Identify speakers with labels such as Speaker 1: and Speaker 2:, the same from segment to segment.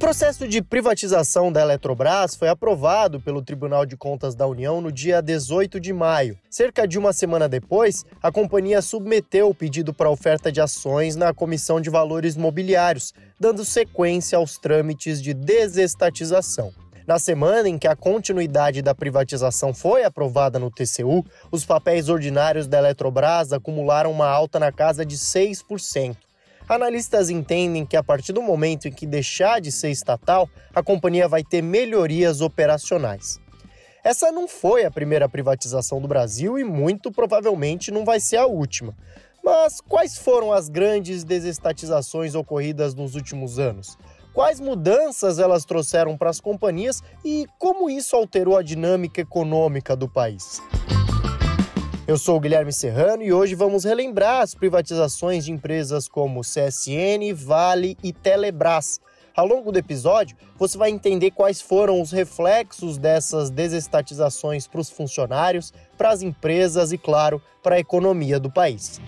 Speaker 1: processo de privatização da Eletrobras foi aprovado pelo Tribunal de Contas da União no dia 18 de maio. Cerca de uma semana depois, a companhia submeteu o pedido para oferta de ações na Comissão de Valores Mobiliários, dando sequência aos trâmites de desestatização. Na semana em que a continuidade da privatização foi aprovada no TCU, os papéis ordinários da Eletrobras acumularam uma alta na casa de 6%. Analistas entendem que a partir do momento em que deixar de ser estatal, a companhia vai ter melhorias operacionais. Essa não foi a primeira privatização do Brasil e muito provavelmente não vai ser a última. Mas quais foram as grandes desestatizações ocorridas nos últimos anos? Quais mudanças elas trouxeram para as companhias e como isso alterou a dinâmica econômica do país? Eu sou o Guilherme Serrano e hoje vamos relembrar as privatizações de empresas como CSN, Vale e Telebrás. Ao longo do episódio, você vai entender quais foram os reflexos dessas desestatizações para os funcionários, para as empresas e, claro, para a economia do país.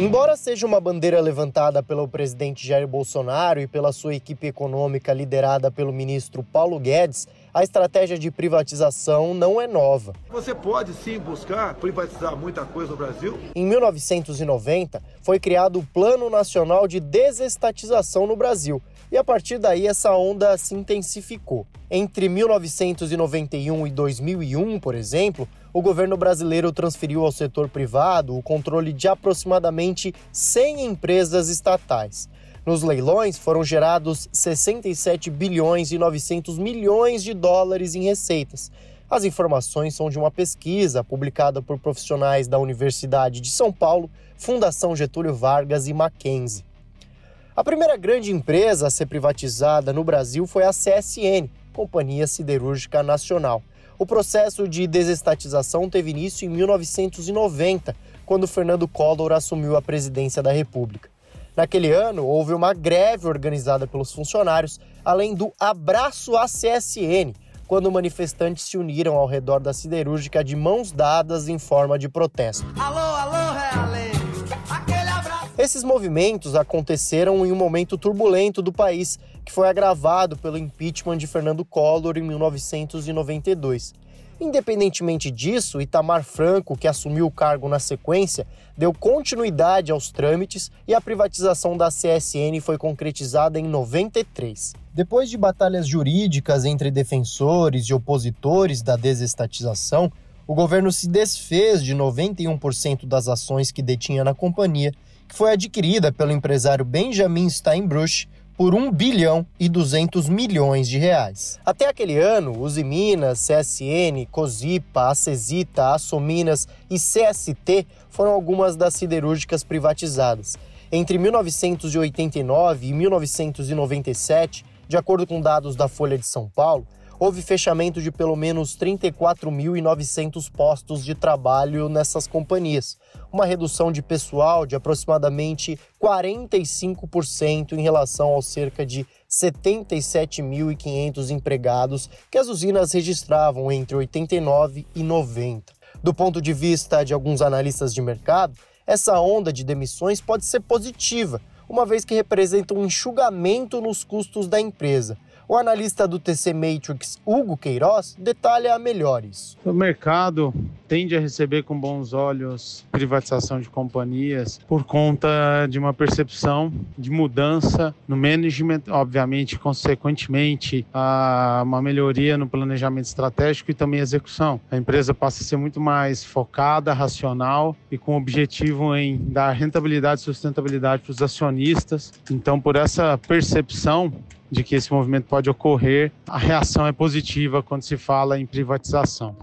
Speaker 1: Embora seja uma bandeira levantada pelo presidente Jair Bolsonaro e pela sua equipe econômica liderada pelo ministro Paulo Guedes, a estratégia de privatização não é nova.
Speaker 2: Você pode sim buscar privatizar muita coisa no Brasil.
Speaker 1: Em 1990, foi criado o Plano Nacional de Desestatização no Brasil, e a partir daí essa onda se intensificou. Entre 1991 e 2001, por exemplo, o governo brasileiro transferiu ao setor privado o controle de aproximadamente 100 empresas estatais. Nos leilões foram gerados 67 bilhões e 900 milhões de dólares em receitas. As informações são de uma pesquisa publicada por profissionais da Universidade de São Paulo, Fundação Getúlio Vargas e Mackenzie. A primeira grande empresa a ser privatizada no Brasil foi a CSN, Companhia Siderúrgica Nacional. O processo de desestatização teve início em 1990, quando Fernando Collor assumiu a presidência da República. Naquele ano, houve uma greve organizada pelos funcionários, além do Abraço à CSN, quando manifestantes se uniram ao redor da siderúrgica de mãos dadas em forma de protesto. Alô, esses movimentos aconteceram em um momento turbulento do país, que foi agravado pelo impeachment de Fernando Collor em 1992. Independentemente disso, Itamar Franco, que assumiu o cargo na sequência, deu continuidade aos trâmites e a privatização da CSN foi concretizada em 93. Depois de batalhas jurídicas entre defensores e opositores da desestatização, o governo se desfez de 91% das ações que detinha na companhia que foi adquirida pelo empresário Benjamin Steinbruch por 1 bilhão e 200 milhões de reais. Até aquele ano, Uzi Minas, CSN, Cosipa, Acesita, Assominas e CST foram algumas das siderúrgicas privatizadas. Entre 1989 e 1997, de acordo com dados da Folha de São Paulo, houve fechamento de pelo menos 34.900 postos de trabalho nessas companhias, uma redução de pessoal de aproximadamente 45% em relação aos cerca de 77.500 empregados que as usinas registravam entre 89 e 90. Do ponto de vista de alguns analistas de mercado, essa onda de demissões pode ser positiva, uma vez que representa um enxugamento nos custos da empresa o analista do TC Matrix, Hugo Queiroz, detalha melhor isso.
Speaker 3: O mercado tende a receber com bons olhos privatização de companhias por conta de uma percepção de mudança no management, obviamente, consequentemente, a uma melhoria no planejamento estratégico e também execução. A empresa passa a ser muito mais focada, racional e com objetivo em dar rentabilidade e sustentabilidade para os acionistas. Então, por essa percepção, de que esse movimento pode ocorrer, a reação é positiva quando se fala em privatização.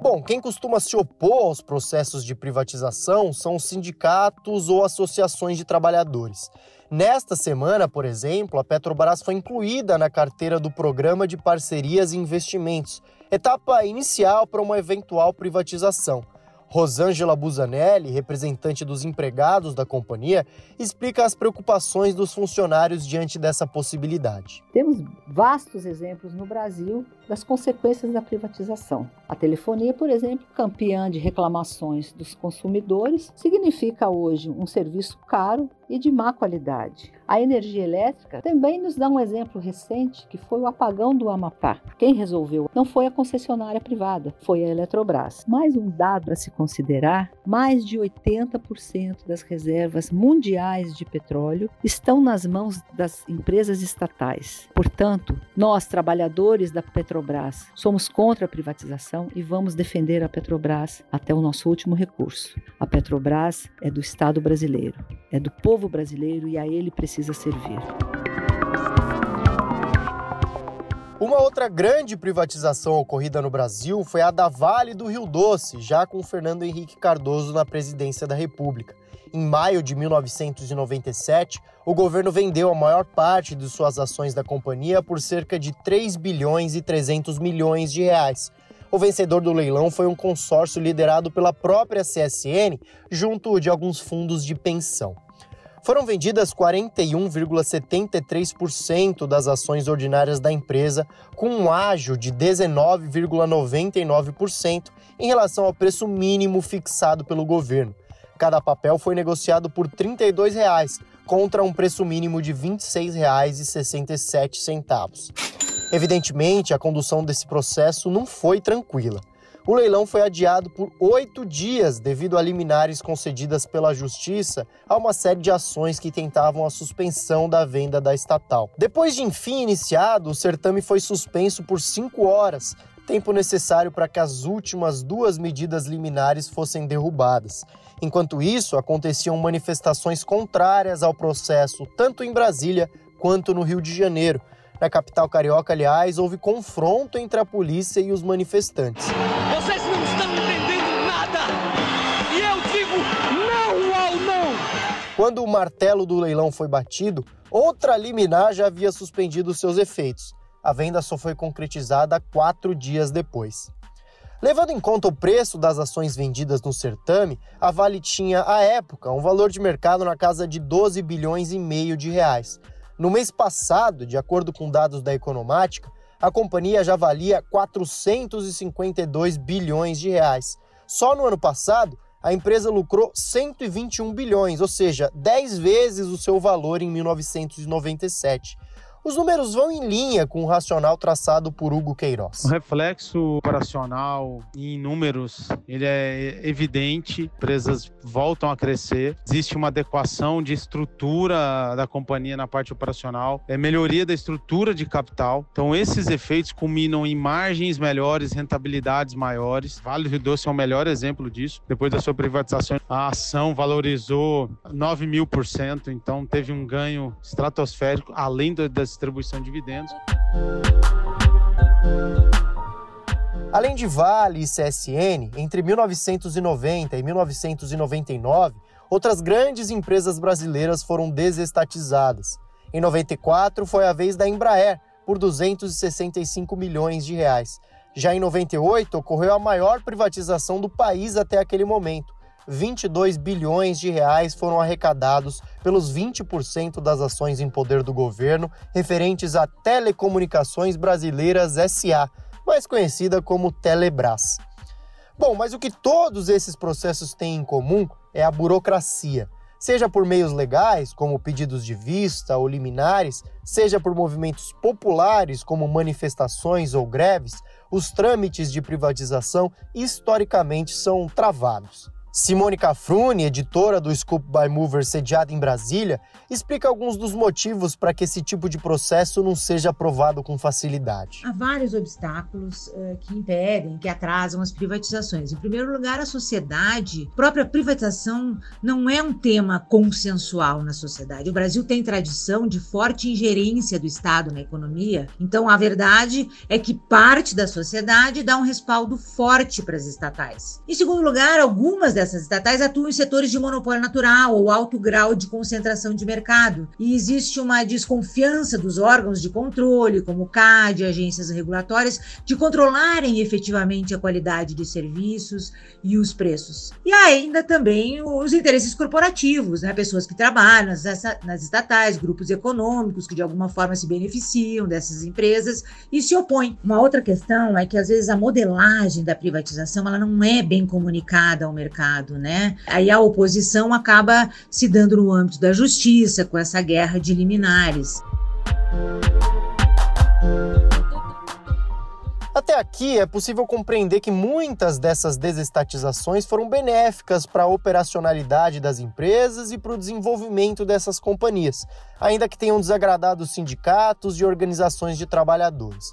Speaker 1: Bom, quem costuma se opor aos processos de privatização são os sindicatos ou associações de trabalhadores. Nesta semana, por exemplo, a Petrobras foi incluída na carteira do Programa de Parcerias e Investimentos, etapa inicial para uma eventual privatização. Rosângela Busanelli, representante dos empregados da companhia, explica as preocupações dos funcionários diante dessa possibilidade.
Speaker 4: Temos vastos exemplos no Brasil das consequências da privatização. A telefonia, por exemplo, campeã de reclamações dos consumidores, significa hoje um serviço caro e de má qualidade. A energia elétrica também nos dá um exemplo recente, que foi o apagão do Amapá. Quem resolveu não foi a concessionária privada, foi a Eletrobras. Mais um dado a se considerar: mais de 80% das reservas mundiais de petróleo estão nas mãos das empresas estatais. Portanto, nós, trabalhadores da Petrobras, somos contra a privatização e vamos defender a Petrobras até o nosso último recurso. A Petrobras é do Estado brasileiro, é do povo povo brasileiro e a ele precisa servir.
Speaker 1: Uma outra grande privatização ocorrida no Brasil foi a da Vale do Rio Doce, já com Fernando Henrique Cardoso na presidência da República. Em maio de 1997, o governo vendeu a maior parte de suas ações da companhia por cerca de 3 bilhões e 300 milhões de reais. O vencedor do leilão foi um consórcio liderado pela própria CSN, junto de alguns fundos de pensão foram vendidas 41,73% das ações ordinárias da empresa, com um ágio de 19,99% em relação ao preço mínimo fixado pelo governo. Cada papel foi negociado por 32 reais, contra um preço mínimo de R$ 26,67. Evidentemente, a condução desse processo não foi tranquila. O leilão foi adiado por oito dias devido a liminares concedidas pela Justiça a uma série de ações que tentavam a suspensão da venda da estatal. Depois de enfim iniciado, o certame foi suspenso por cinco horas, tempo necessário para que as últimas duas medidas liminares fossem derrubadas. Enquanto isso, aconteciam manifestações contrárias ao processo, tanto em Brasília quanto no Rio de Janeiro. Na capital carioca, aliás, houve confronto entre a polícia e os manifestantes.
Speaker 5: Vocês não estão entendendo nada! E eu digo não ao não!
Speaker 1: Quando o martelo do leilão foi batido, outra liminar já havia suspendido seus efeitos. A venda só foi concretizada quatro dias depois. Levando em conta o preço das ações vendidas no certame, a Vale tinha, à época, um valor de mercado na casa de 12 bilhões e meio de reais. No mês passado, de acordo com dados da Economática, a companhia já valia 452 bilhões de reais. Só no ano passado, a empresa lucrou 121 bilhões, ou seja, 10 vezes o seu valor em 1997. Os números vão em linha com o racional traçado por Hugo Queiroz.
Speaker 3: O reflexo operacional em números, ele é evidente, empresas voltam a crescer, existe uma adequação de estrutura da companhia na parte operacional, é melhoria da estrutura de capital. Então esses efeitos culminam em margens melhores, rentabilidades maiores. Vale do Doce é o melhor exemplo disso. Depois da sua privatização, a ação valorizou 9 mil por cento, então teve um ganho estratosférico, além das distribuição de dividendos.
Speaker 1: Além de Vale e CSN, entre 1990 e 1999, outras grandes empresas brasileiras foram desestatizadas. Em 94 foi a vez da Embraer, por 265 milhões de reais. Já em 98 ocorreu a maior privatização do país até aquele momento, 22 bilhões de reais foram arrecadados pelos 20% das ações em poder do governo referentes a Telecomunicações Brasileiras SA, mais conhecida como Telebrás. Bom, mas o que todos esses processos têm em comum é a burocracia. Seja por meios legais, como pedidos de vista ou liminares, seja por movimentos populares, como manifestações ou greves, os trâmites de privatização historicamente são travados. Simone Cafrune, editora do Scoop by Mover sediada em Brasília, explica alguns dos motivos para que esse tipo de processo não seja aprovado com facilidade.
Speaker 6: Há vários obstáculos uh, que impedem, que atrasam as privatizações. Em primeiro lugar, a sociedade, própria privatização não é um tema consensual na sociedade. O Brasil tem tradição de forte ingerência do Estado na economia, então a verdade é que parte da sociedade dá um respaldo forte para as estatais. Em segundo lugar, algumas dessas dessas estatais atuam em setores de monopólio natural ou alto grau de concentração de mercado. E existe uma desconfiança dos órgãos de controle, como o CAD, agências regulatórias, de controlarem efetivamente a qualidade de serviços e os preços. E ainda também os interesses corporativos, né? pessoas que trabalham nas, nas estatais, grupos econômicos que de alguma forma se beneficiam dessas empresas e se opõem. Uma outra questão é que às vezes a modelagem da privatização ela não é bem comunicada ao mercado, né? Aí a oposição acaba se dando no âmbito da justiça com essa guerra de liminares.
Speaker 1: Até aqui é possível compreender que muitas dessas desestatizações foram benéficas para a operacionalidade das empresas e para o desenvolvimento dessas companhias, ainda que tenham desagradado os sindicatos e organizações de trabalhadores.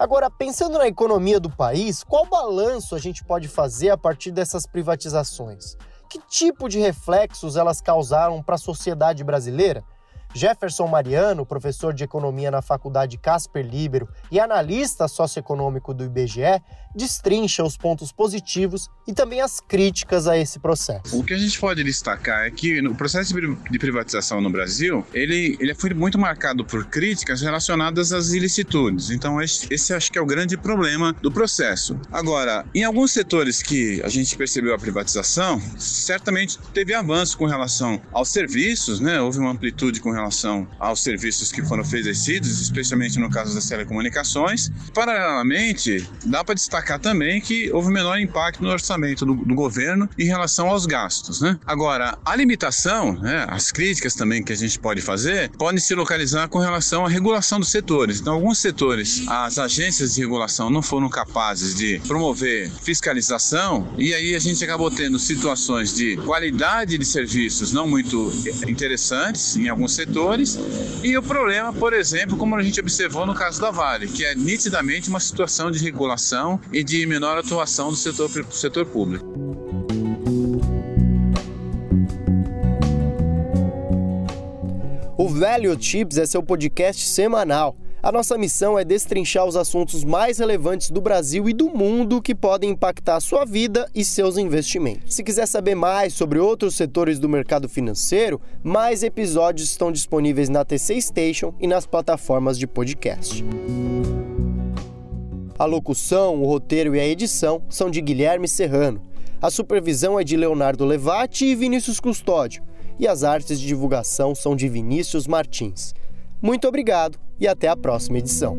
Speaker 1: Agora, pensando na economia do país, qual balanço a gente pode fazer a partir dessas privatizações? Que tipo de reflexos elas causaram para a sociedade brasileira? Jefferson Mariano, professor de economia na Faculdade Casper Libero e analista socioeconômico do IBGE, destrincha os pontos positivos e também as críticas a esse processo.
Speaker 7: O que a gente pode destacar é que o processo de privatização no Brasil, ele, ele foi muito marcado por críticas relacionadas às ilicitudes. Então esse, esse acho que é o grande problema do processo. Agora, em alguns setores que a gente percebeu a privatização, certamente teve avanço com relação aos serviços, né? Houve uma amplitude com relação aos serviços que foram oferecidos, especialmente no caso das telecomunicações. Paralelamente, dá para destacar também que houve menor impacto no orçamento do, do governo em relação aos gastos. Né? Agora, a limitação, né, as críticas também que a gente pode fazer, podem se localizar com relação à regulação dos setores. Então, alguns setores, as agências de regulação não foram capazes de promover fiscalização e aí a gente acabou tendo situações de qualidade de serviços não muito interessantes em alguns setores. E o problema, por exemplo, como a gente observou no caso da Vale, que é nitidamente uma situação de regulação e de menor atuação do setor, setor público.
Speaker 1: O Value Chips é seu podcast semanal a nossa missão é destrinchar os assuntos mais relevantes do Brasil e do mundo que podem impactar a sua vida e seus investimentos. Se quiser saber mais sobre outros setores do mercado financeiro, mais episódios estão disponíveis na TC Station e nas plataformas de podcast. A locução, o roteiro e a edição são de Guilherme Serrano. A supervisão é de Leonardo Levati e Vinícius Custódio. E as artes de divulgação são de Vinícius Martins. Muito obrigado e até a próxima edição.